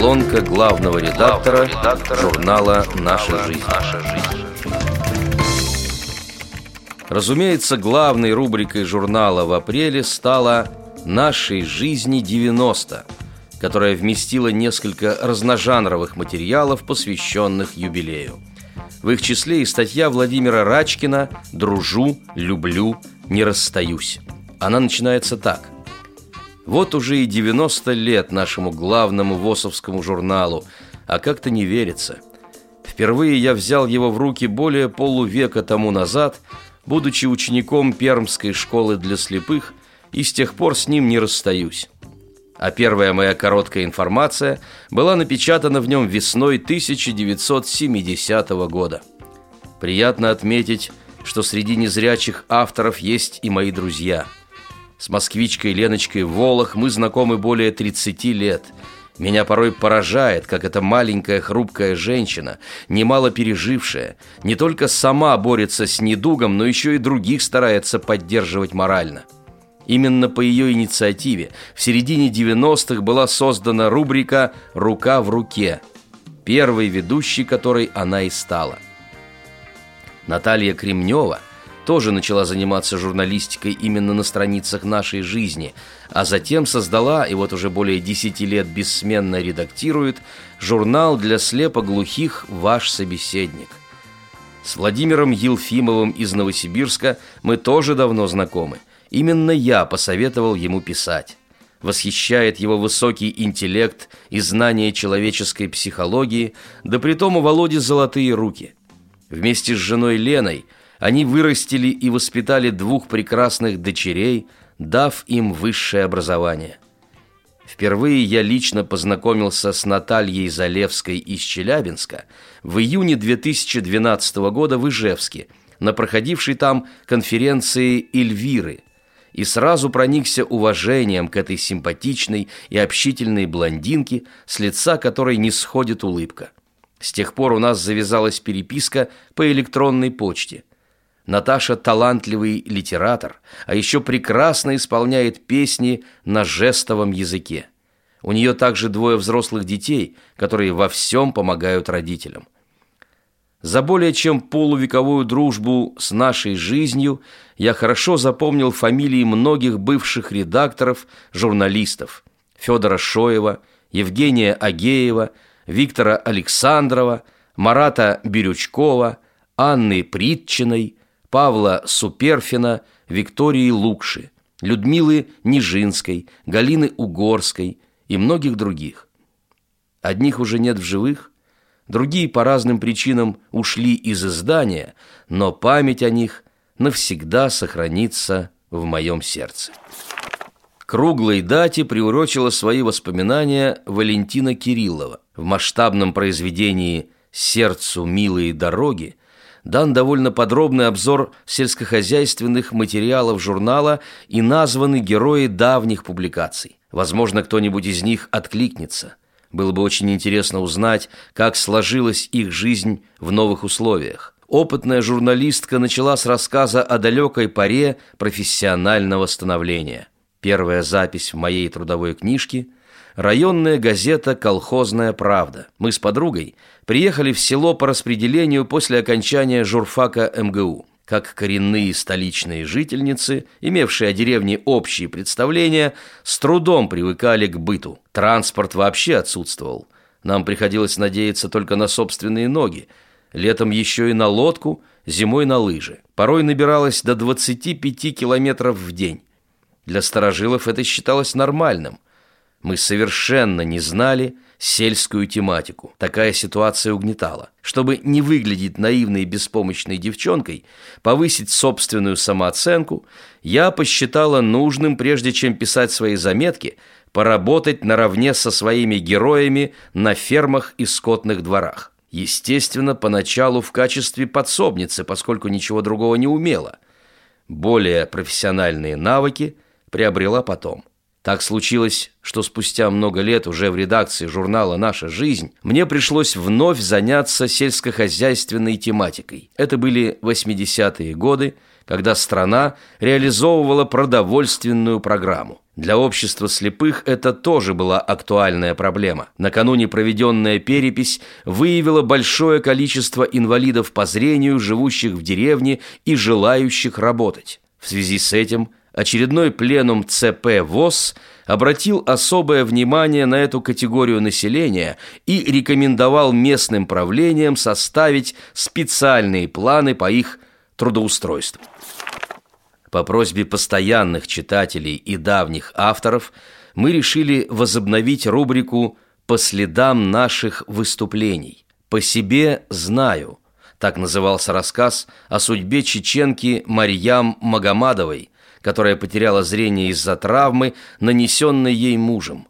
Колонка главного редактора, журнала. «Наша жизнь». Разумеется, главной рубрикой журнала в апреле стала «Нашей жизни 90», которая вместила несколько разножанровых материалов, посвященных юбилею. В их числе и статья Владимира Рачкина «Дружу, люблю, не расстаюсь». Она начинается так. Вот уже и 90 лет нашему главному ВОСовскому журналу, а как-то не верится. Впервые я взял его в руки более полувека тому назад – будучи учеником Пермской школы для слепых, и с тех пор с ним не расстаюсь. А первая моя короткая информация была напечатана в нем весной 1970 года. Приятно отметить, что среди незрячих авторов есть и мои друзья. С москвичкой Леночкой Волох мы знакомы более 30 лет – меня порой поражает, как эта маленькая хрупкая женщина, немало пережившая, не только сама борется с недугом, но еще и других старается поддерживать морально. Именно по ее инициативе в середине 90-х была создана рубрика «Рука в руке», первой ведущей которой она и стала. Наталья Кремнева – тоже начала заниматься журналистикой именно на страницах нашей жизни, а затем создала, и вот уже более десяти лет бессменно редактирует, журнал для слепоглухих «Ваш собеседник». С Владимиром Елфимовым из Новосибирска мы тоже давно знакомы. Именно я посоветовал ему писать. Восхищает его высокий интеллект и знание человеческой психологии, да притом у Володи золотые руки. Вместе с женой Леной – они вырастили и воспитали двух прекрасных дочерей, дав им высшее образование. Впервые я лично познакомился с Натальей Залевской из Челябинска в июне 2012 года в Ижевске на проходившей там конференции «Эльвиры» и сразу проникся уважением к этой симпатичной и общительной блондинке, с лица которой не сходит улыбка. С тех пор у нас завязалась переписка по электронной почте – Наташа талантливый литератор, а еще прекрасно исполняет песни на жестовом языке. У нее также двое взрослых детей, которые во всем помогают родителям. За более чем полувековую дружбу с нашей жизнью я хорошо запомнил фамилии многих бывших редакторов, журналистов. Федора Шоева, Евгения Агеева, Виктора Александрова, Марата Бирючкова, Анны Притчиной – Павла Суперфина, Виктории Лукши, Людмилы Нижинской, Галины Угорской и многих других. Одних уже нет в живых, другие по разным причинам ушли из издания, но память о них навсегда сохранится в моем сердце. Круглой дате приурочила свои воспоминания Валентина Кириллова. В масштабном произведении «Сердцу милые дороги» дан довольно подробный обзор сельскохозяйственных материалов журнала и названы герои давних публикаций. Возможно, кто-нибудь из них откликнется. Было бы очень интересно узнать, как сложилась их жизнь в новых условиях. Опытная журналистка начала с рассказа о далекой поре профессионального становления. Первая запись в моей трудовой книжке – районная газета «Колхозная правда». Мы с подругой приехали в село по распределению после окончания журфака МГУ. Как коренные столичные жительницы, имевшие о деревне общие представления, с трудом привыкали к быту. Транспорт вообще отсутствовал. Нам приходилось надеяться только на собственные ноги. Летом еще и на лодку, зимой на лыжи. Порой набиралось до 25 километров в день. Для старожилов это считалось нормальным – мы совершенно не знали сельскую тематику. Такая ситуация угнетала. Чтобы не выглядеть наивной и беспомощной девчонкой, повысить собственную самооценку, я посчитала нужным, прежде чем писать свои заметки, поработать наравне со своими героями на фермах и скотных дворах. Естественно, поначалу в качестве подсобницы, поскольку ничего другого не умела. Более профессиональные навыки приобрела потом. Так случилось, что спустя много лет уже в редакции журнала «Наша жизнь» мне пришлось вновь заняться сельскохозяйственной тематикой. Это были 80-е годы, когда страна реализовывала продовольственную программу. Для общества слепых это тоже была актуальная проблема. Накануне проведенная перепись выявила большое количество инвалидов по зрению, живущих в деревне и желающих работать. В связи с этим очередной пленум ЦП ВОЗ обратил особое внимание на эту категорию населения и рекомендовал местным правлениям составить специальные планы по их трудоустройству. По просьбе постоянных читателей и давних авторов мы решили возобновить рубрику «По следам наших выступлений». «По себе знаю» – так назывался рассказ о судьбе чеченки Марьям Магомадовой, которая потеряла зрение из-за травмы, нанесенной ей мужем.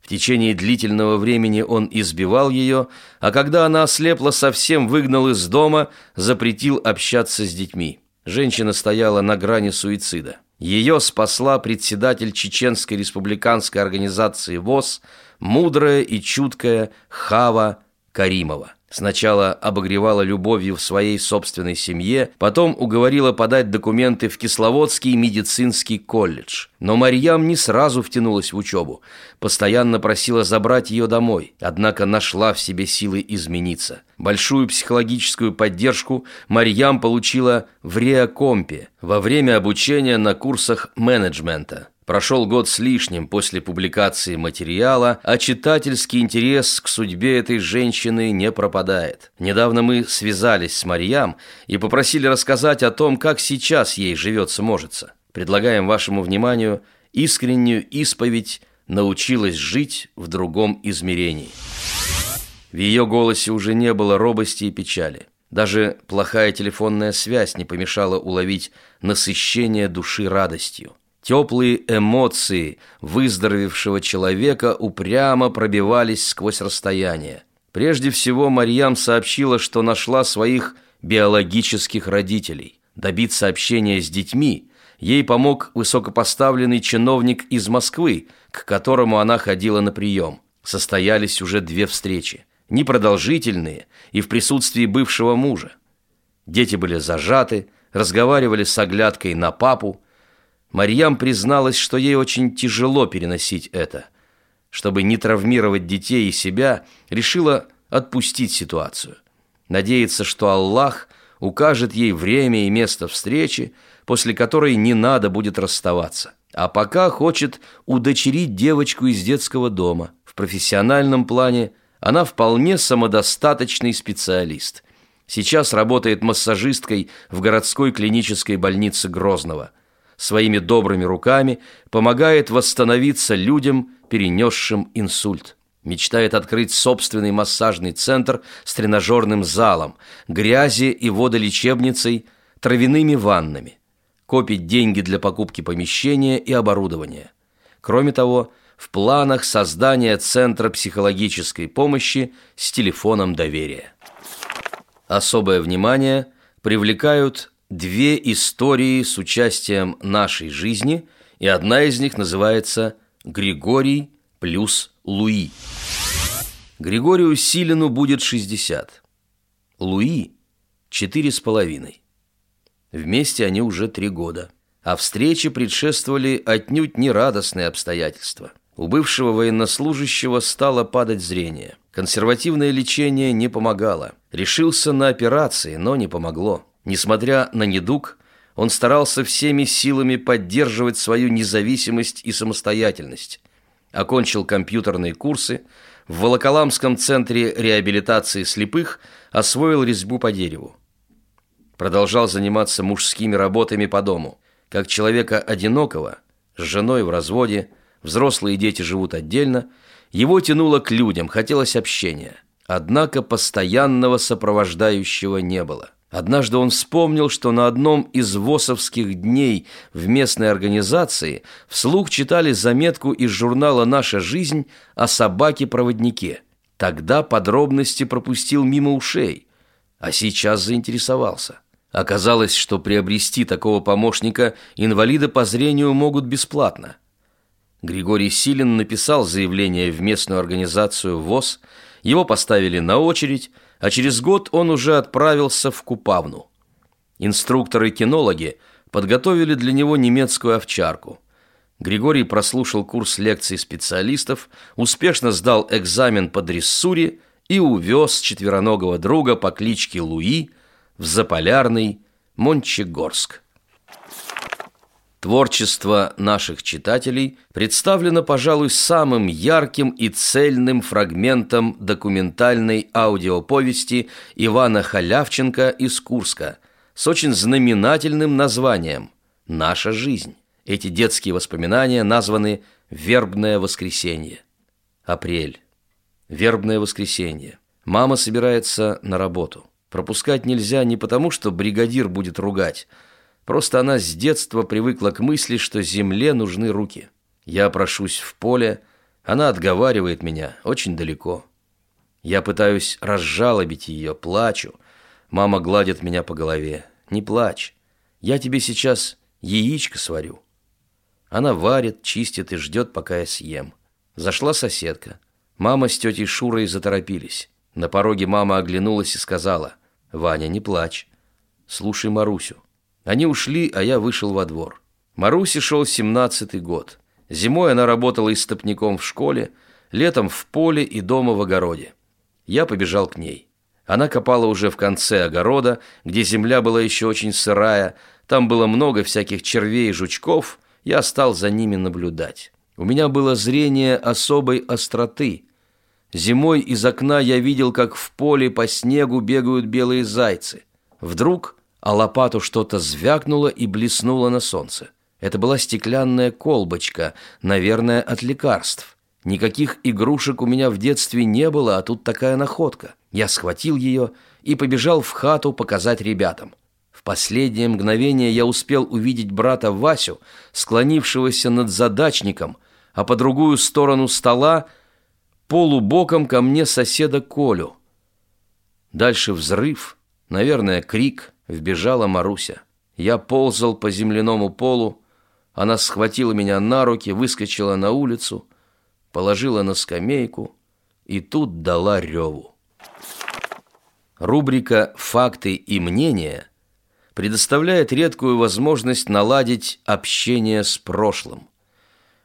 В течение длительного времени он избивал ее, а когда она ослепла, совсем выгнал из дома, запретил общаться с детьми. Женщина стояла на грани суицида. Ее спасла председатель Чеченской республиканской организации ВОЗ, мудрая и чуткая Хава Каримова. Сначала обогревала любовью в своей собственной семье, потом уговорила подать документы в Кисловодский медицинский колледж. Но Марьям не сразу втянулась в учебу. Постоянно просила забрать ее домой, однако нашла в себе силы измениться. Большую психологическую поддержку Марьям получила в Реакомпе во время обучения на курсах менеджмента. Прошел год с лишним после публикации материала, а читательский интерес к судьбе этой женщины не пропадает. Недавно мы связались с Марьям и попросили рассказать о том, как сейчас ей живется-можется. Предлагаем вашему вниманию искреннюю исповедь «Научилась жить в другом измерении». В ее голосе уже не было робости и печали. Даже плохая телефонная связь не помешала уловить насыщение души радостью. Теплые эмоции выздоровевшего человека упрямо пробивались сквозь расстояние. Прежде всего Марьям сообщила, что нашла своих биологических родителей. Добиться общения с детьми ей помог высокопоставленный чиновник из Москвы, к которому она ходила на прием. Состоялись уже две встречи, непродолжительные и в присутствии бывшего мужа. Дети были зажаты, разговаривали с оглядкой на папу, Марьям призналась, что ей очень тяжело переносить это. Чтобы не травмировать детей и себя, решила отпустить ситуацию. Надеется, что Аллах укажет ей время и место встречи, после которой не надо будет расставаться. А пока хочет удочерить девочку из детского дома. В профессиональном плане она вполне самодостаточный специалист. Сейчас работает массажисткой в городской клинической больнице Грозного – своими добрыми руками помогает восстановиться людям, перенесшим инсульт. Мечтает открыть собственный массажный центр с тренажерным залом, грязи и водолечебницей, травяными ваннами. Копить деньги для покупки помещения и оборудования. Кроме того, в планах создания Центра психологической помощи с телефоном доверия. Особое внимание привлекают две истории с участием нашей жизни, и одна из них называется «Григорий плюс Луи». Григорию Силину будет 60. Луи – четыре с половиной. Вместе они уже три года. А встрече предшествовали отнюдь нерадостные обстоятельства. У бывшего военнослужащего стало падать зрение. Консервативное лечение не помогало. Решился на операции, но не помогло. Несмотря на недуг, он старался всеми силами поддерживать свою независимость и самостоятельность. Окончил компьютерные курсы, в Волоколамском центре реабилитации слепых освоил резьбу по дереву. Продолжал заниматься мужскими работами по дому. Как человека одинокого, с женой в разводе, взрослые дети живут отдельно, его тянуло к людям, хотелось общения. Однако постоянного сопровождающего не было. Однажды он вспомнил, что на одном из ВОСовских дней в местной организации вслух читали заметку из журнала «Наша жизнь» о собаке-проводнике. Тогда подробности пропустил мимо ушей, а сейчас заинтересовался. Оказалось, что приобрести такого помощника инвалиды по зрению могут бесплатно. Григорий Силин написал заявление в местную организацию ВОЗ, его поставили на очередь – а через год он уже отправился в Купавну. Инструкторы-кинологи подготовили для него немецкую овчарку. Григорий прослушал курс лекций специалистов, успешно сдал экзамен по дрессуре и увез четвероногого друга по кличке Луи в заполярный Мончегорск. Творчество наших читателей представлено, пожалуй, самым ярким и цельным фрагментом документальной аудиоповести Ивана Халявченко из Курска с очень знаменательным названием «Наша жизнь». Эти детские воспоминания названы «Вербное воскресенье». Апрель. Вербное воскресенье. Мама собирается на работу. Пропускать нельзя не потому, что бригадир будет ругать – Просто она с детства привыкла к мысли, что земле нужны руки. Я прошусь в поле, она отговаривает меня очень далеко. Я пытаюсь разжалобить ее, плачу. Мама гладит меня по голове. «Не плачь, я тебе сейчас яичко сварю». Она варит, чистит и ждет, пока я съем. Зашла соседка. Мама с тетей Шурой заторопились. На пороге мама оглянулась и сказала, «Ваня, не плачь, слушай Марусю». Они ушли, а я вышел во двор. Марусе шел семнадцатый год. Зимой она работала истопником в школе, летом в поле и дома в огороде. Я побежал к ней. Она копала уже в конце огорода, где земля была еще очень сырая, там было много всяких червей и жучков, я стал за ними наблюдать. У меня было зрение особой остроты. Зимой из окна я видел, как в поле по снегу бегают белые зайцы. Вдруг а лопату что-то звякнуло и блеснуло на солнце. Это была стеклянная колбочка, наверное, от лекарств. Никаких игрушек у меня в детстве не было, а тут такая находка. Я схватил ее и побежал в хату показать ребятам. В последнее мгновение я успел увидеть брата Васю, склонившегося над задачником, а по другую сторону стола полубоком ко мне соседа Колю. Дальше взрыв, наверное, крик — Вбежала Маруся. Я ползал по земляному полу. Она схватила меня на руки, выскочила на улицу, положила на скамейку и тут дала реву. Рубрика «Факты и мнения» предоставляет редкую возможность наладить общение с прошлым.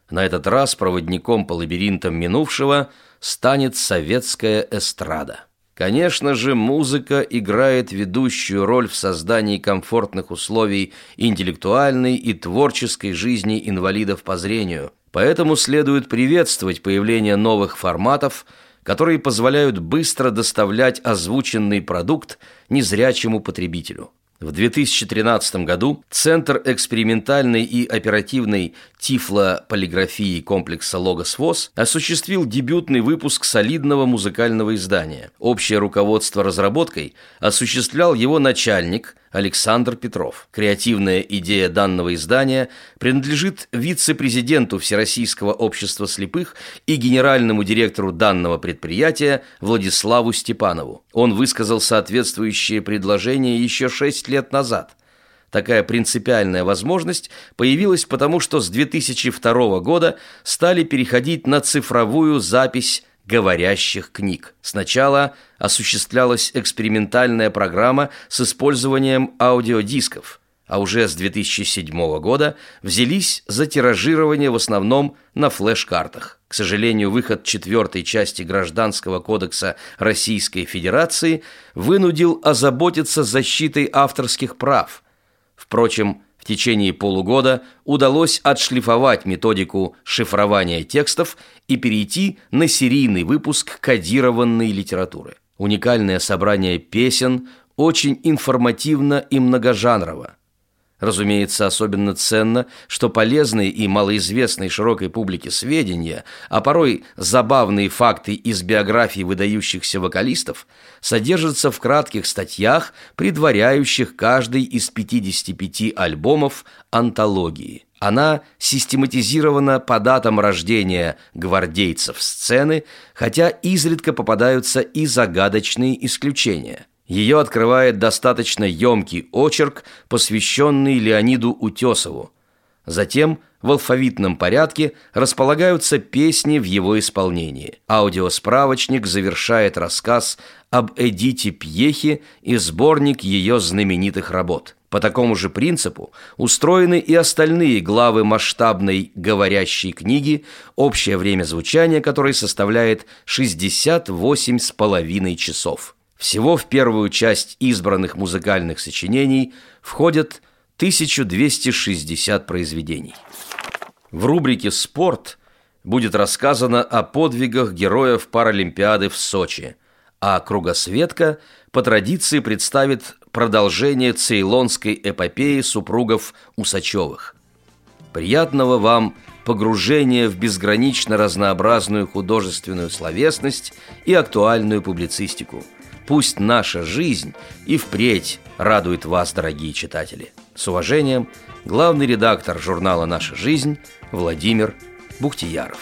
На этот раз проводником по лабиринтам минувшего станет советская эстрада. Конечно же, музыка играет ведущую роль в создании комфортных условий интеллектуальной и творческой жизни инвалидов по зрению. Поэтому следует приветствовать появление новых форматов, которые позволяют быстро доставлять озвученный продукт незрячему потребителю. В 2013 году Центр экспериментальной и оперативной тифлополиграфии комплекса «Логос ВОЗ» осуществил дебютный выпуск солидного музыкального издания. Общее руководство разработкой осуществлял его начальник Александр Петров. Креативная идея данного издания принадлежит вице-президенту Всероссийского общества слепых и генеральному директору данного предприятия Владиславу Степанову. Он высказал соответствующее предложение еще шесть лет назад. Такая принципиальная возможность появилась потому, что с 2002 года стали переходить на цифровую запись говорящих книг. Сначала осуществлялась экспериментальная программа с использованием аудиодисков, а уже с 2007 года взялись за тиражирование в основном на флеш-картах. К сожалению, выход четвертой части Гражданского кодекса Российской Федерации вынудил озаботиться защитой авторских прав. Впрочем, течение полугода удалось отшлифовать методику шифрования текстов и перейти на серийный выпуск кодированной литературы. Уникальное собрание песен очень информативно и многожанрово. Разумеется, особенно ценно, что полезные и малоизвестные широкой публике сведения, а порой забавные факты из биографий выдающихся вокалистов, содержатся в кратких статьях, предваряющих каждый из 55 альбомов антологии. Она систематизирована по датам рождения гвардейцев сцены, хотя изредка попадаются и загадочные исключения. Ее открывает достаточно емкий очерк, посвященный Леониду Утесову. Затем в алфавитном порядке располагаются песни в его исполнении. Аудиосправочник завершает рассказ об Эдите Пьехе и сборник ее знаменитых работ. По такому же принципу устроены и остальные главы масштабной говорящей книги, общее время звучания которой составляет 68 с половиной часов. Всего в первую часть избранных музыкальных сочинений входят 1260 произведений. В рубрике «Спорт» будет рассказано о подвигах героев Паралимпиады в Сочи, а «Кругосветка» по традиции представит продолжение цейлонской эпопеи супругов Усачевых. Приятного вам погружения в безгранично разнообразную художественную словесность и актуальную публицистику. Пусть наша жизнь и впредь радует вас, дорогие читатели. С уважением, главный редактор журнала «Наша жизнь» Владимир Бухтияров.